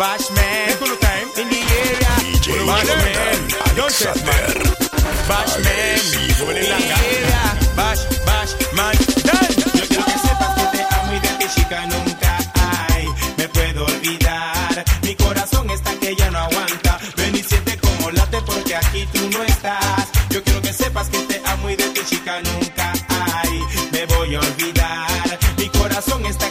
Bashman, in the area. DJ Bashman, don't test man. Bashman, in the area. Bash, bash, man, done. Yo quiero que sepas que te amo y de ti chica nunca hay. Me puedo olvidar. Mi corazón está que ya no aguanta. Ven y siente como late porque aquí tú no estás. Yo quiero que sepas que te amo y de ti chica nunca hay. Me voy a olvidar. Mi corazón está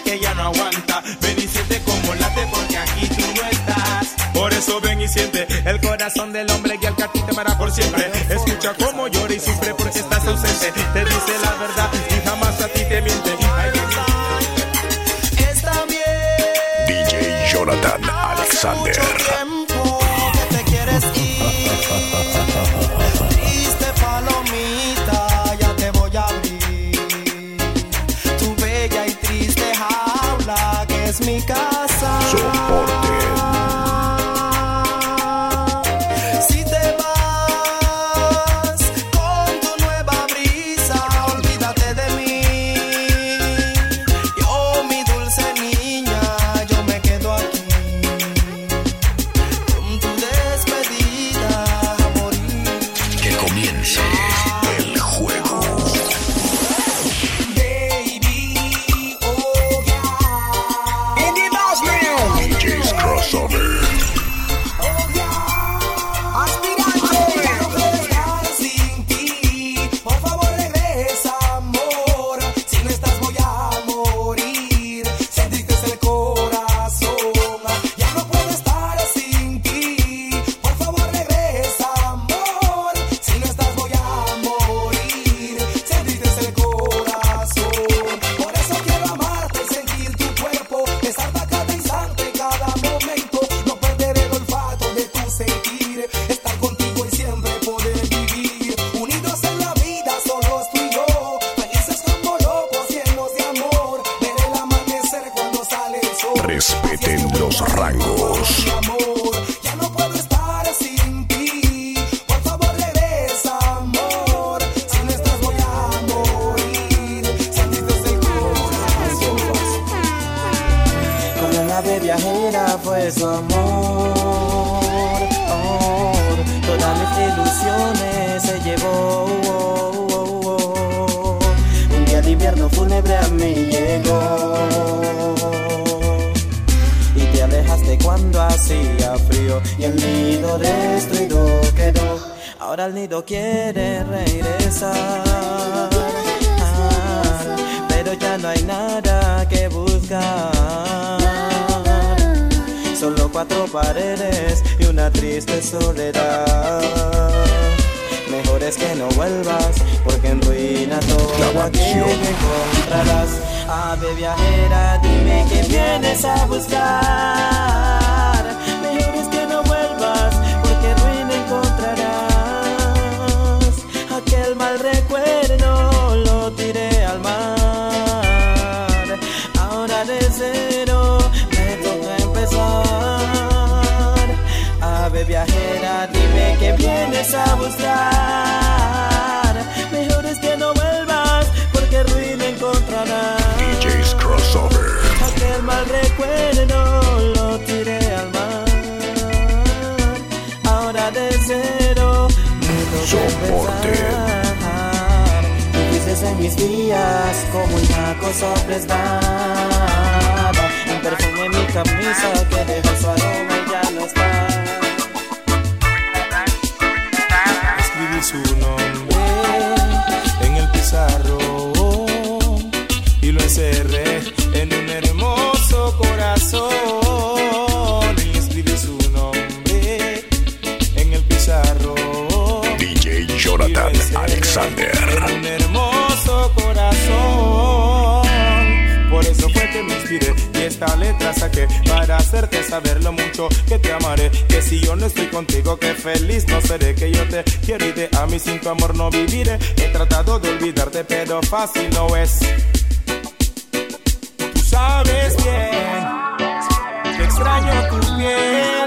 eso ven y siente el corazón del hombre y el que a ti te amará por siempre. Escucha cómo llora y sufre porque estás ausente. Te dice la nave viajera fue su amor. Todas mis ilusiones se llevó. Un día de invierno fúnebre a mí llegó. Y te alejaste cuando hacía frío. Y el nido destruido quedó. Ahora el nido quiere regresar. Ah, pero ya no hay nada que buscar. Cuatro paredes y una triste soledad. Mejor es que no vuelvas, porque en ruina todo mansión. que encontrarás. Ave viajera, dime que vienes a buscar. Cosa prestada. Un perfume en mi camisa que dejó su aroma y ya no está. Escribí su nombre en el pizarrón y lo encerré en un hermoso corazón. Y escribí su nombre en el pizarrón. DJ Jonathan Alexander. Y esta letra saqué para hacerte saber lo mucho que te amaré. Que si yo no estoy contigo, que feliz no seré. Que yo te quiero y te amo y sin tu amor no viviré. He tratado de olvidarte, pero fácil no es. Tú sabes bien que extraño tu piel.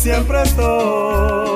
Siempre estoy.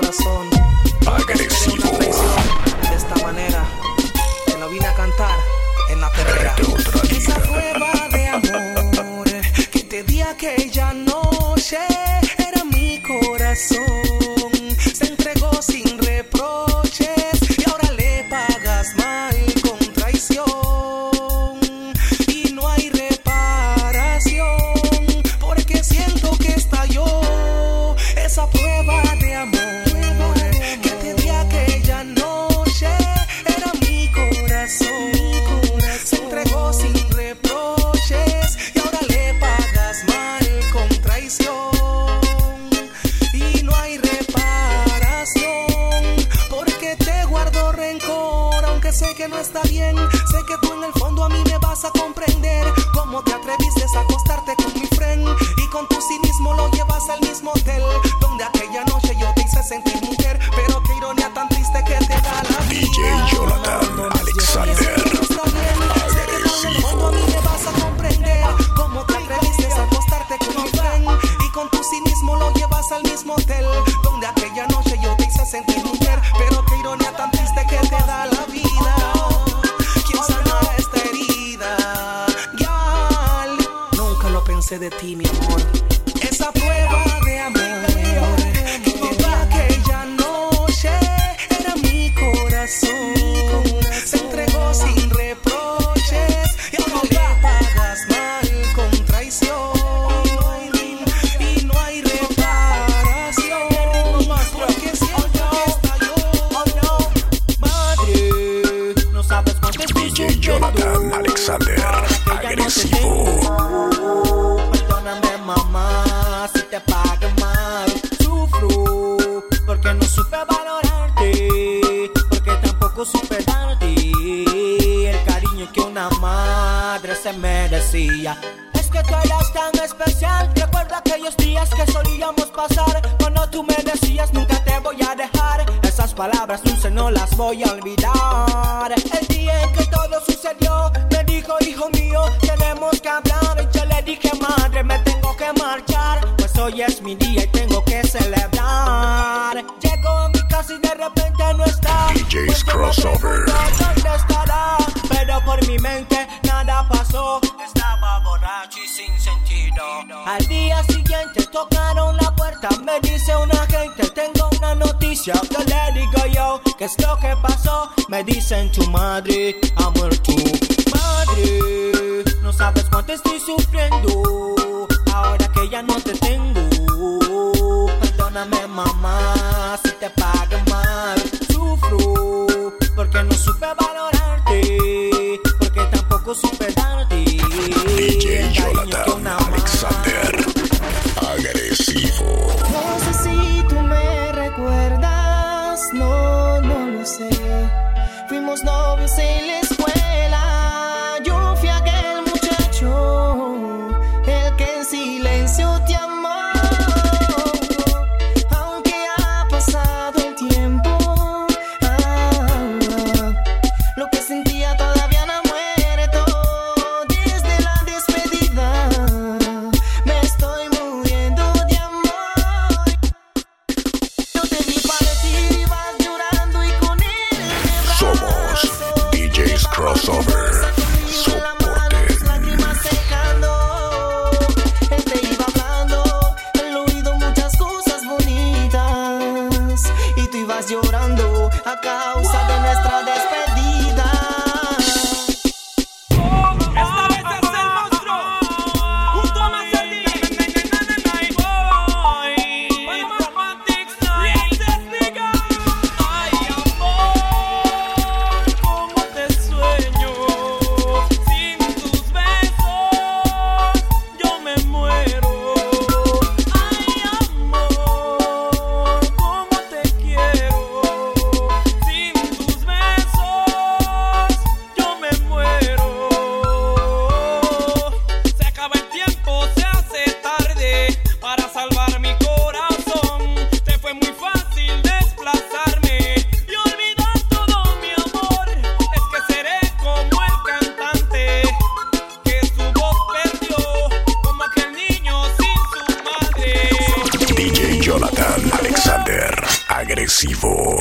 Corazón. Agresivo. Una de esta manera. Te lo vine a cantar en la perrera. Esa prueba de amor que te di aquella noche era mi corazón. No está bien. Sé que tú en el fondo a mí me vas a comprender. Cómo te atreviste a acostarte con mi friend y con tu cinismo lo llevas al mismo hotel donde aquella noche yo te hice sentir mujer. Pero qué ironía tan triste que te da la vida. DJ Jonathan Alexander. De ti, mi amor. Celebrar. Llego a mi casa y de repente no está. DJ's Pues crossover. ¿Dónde estará? Pero por mi mente nada pasó. Estaba borracho y sin sentido. Al día siguiente tocaron la puerta. Me dice un agente tengo una noticia Que le digo yo. ¿Qué es lo que pasó? Me dicen tu madre ha muerto. Madre No sabes cuánto estoy sufriendo. Ahora que ya no te tengo Perdóname mamá si te pagué mal Sufro porque no supe valorarte Porque tampoco supe darte DJ Jonathan Alexander. Agresivo. No sé si tú me recuerdas, no, no lo sé. Fuimos novios en la agresivo.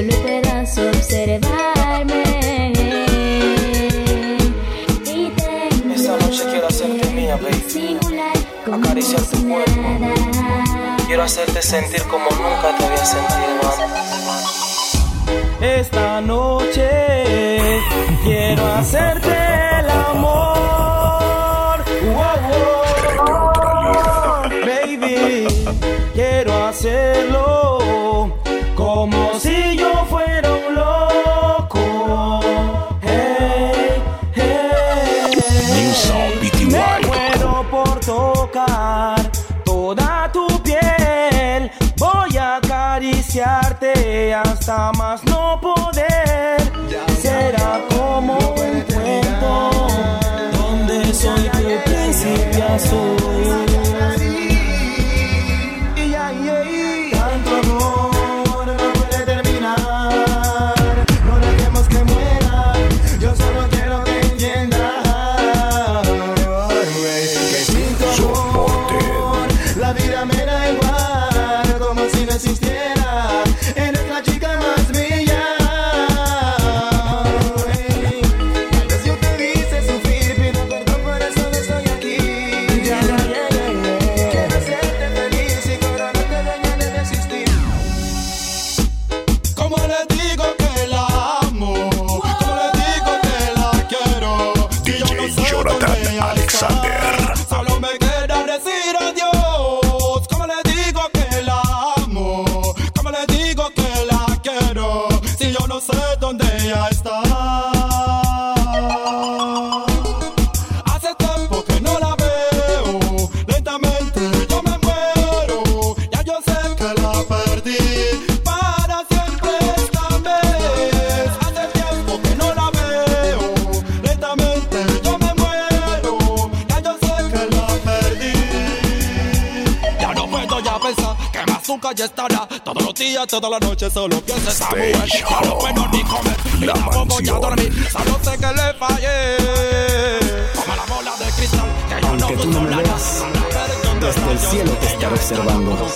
solo puedas observarme. Y tengo Esta noche quiero hacerte mía, baby. Acariciar tu cuerpo. Quiero hacerte sentir como nunca te había sentido antes. Esta noche quiero hacerte el amor. hasta más no poder. Será como un cuento donde soy tu príncipe azul. calle estará todos los días, todas las noches, solo piensa esa mujer. Que no puedo ni comer, y la tampoco voy a dormir, solo sé que le fallé. Como la bola de cristal, que yo aunque no tú no me veas, desde el cielo te estaré observando.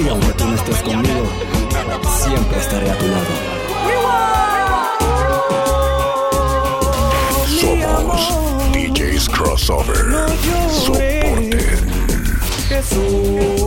Y aunque tú no estés conmigo, siempre estaré a tu lado. Somos DJs Crossover. Soporte. Jesús.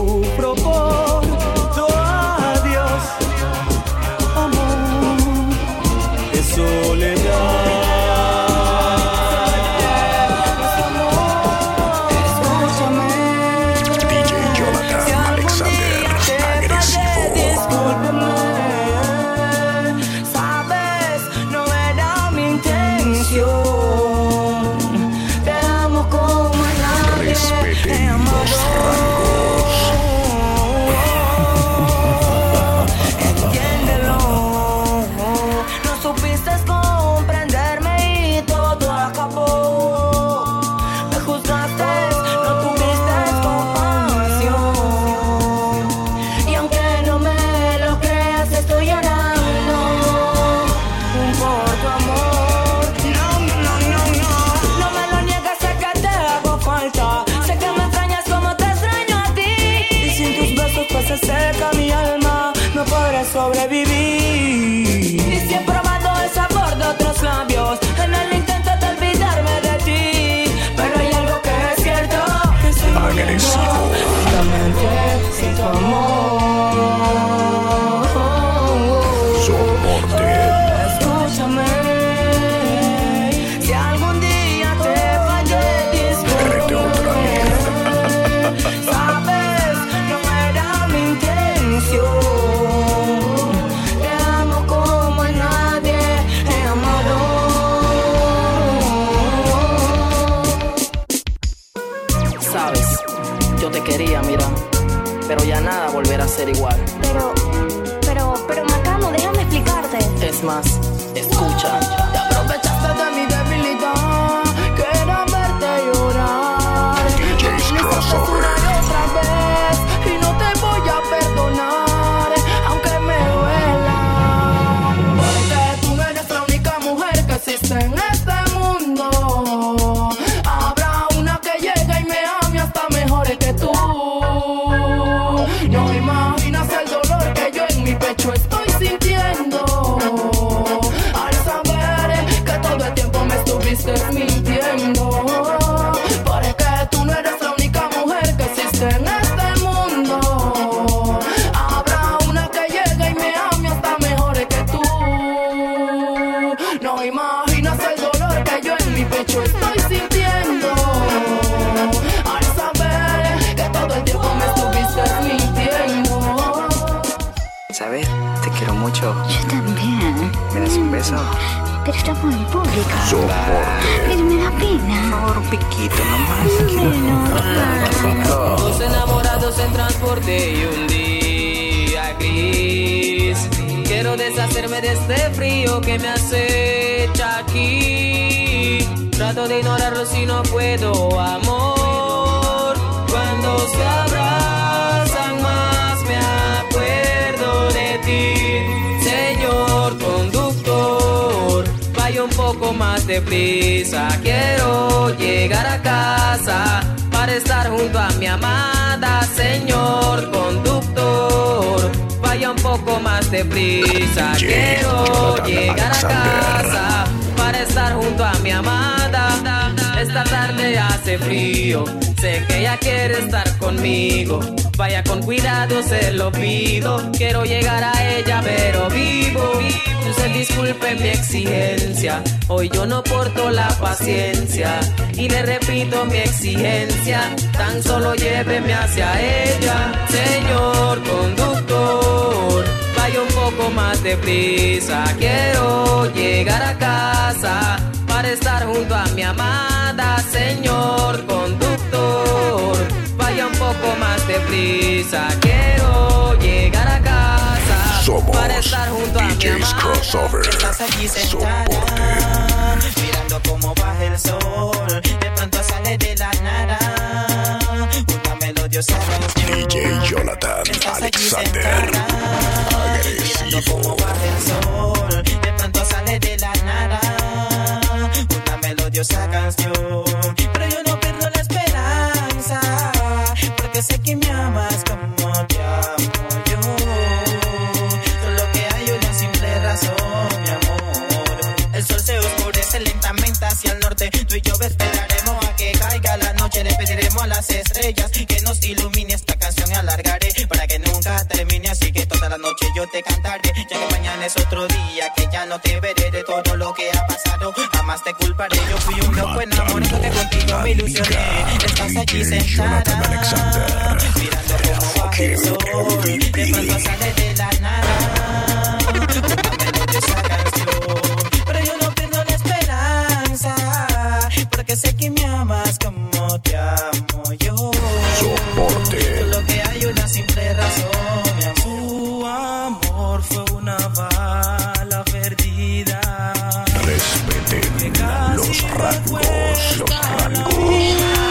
know him all. Soporte. Pero me da pena. Por favor, un piquito nomás. Dos enamorados en transporte y un día gris. Quiero deshacerme de este frío que me acecha aquí. Trato de ignorarlo si no puedo, amor. Cuando se abrazan poco más deprisa, quiero llegar a casa para estar junto a mi amada, señor conductor. Vaya un poco más deprisa, quiero llegar a casa para estar junto a mi amada. Esta tarde hace frío, sé que ella quiere estar conmigo. Vaya con cuidado, se lo pido. Quiero llegar a ella, pero vivo. Usted disculpe mi exigencia. Hoy yo no porto la paciencia. Y le repito mi exigencia. Tan solo lléveme hacia ella, señor conductor. Vaya un poco más deprisa. Quiero llegar a casa para estar junto a mi amada, señor conductor. Vaya un poco más deprisa. Quiero llegar a casa Somos para estar junto a mi DJs amada. Crossover. Estás allí sentada, mirando cómo baja el sol. De pronto sale de la nada una melodiosa canción. DJ Jonathan Estás Alexander. sentada, mirando Agresivo. cómo baja el sol. De pronto sale de la nada una melodiosa canción. Pero yo no pierdo la esperanza, porque sé que me amas como te amo yo. Solo que hay una simple razón, mi amor. El sol se oscurece lentamente hacia el norte. Tú y yo esperaremos a que caiga la noche. Le pediremos a las estrellas que nos ilumine esta canción alargaré para que nunca termine. Así que toda la noche yo te cantaré. Ya que mañana es otro día, que ya no te veré de todo lo que ha pasado. Te culparé. Yo fui un loco enamorado que contigo me ilusioné. Estás allí sentada, mirando cómo baja el sol. De pronto sale de la nada melodiosa canción. Pero yo no pierdo la esperanza, porque sé que me amas como te amo yo. Soporte. Solo que hay una simple razón, mi amor. Tu amor fue una bala los rangos. Los rangos.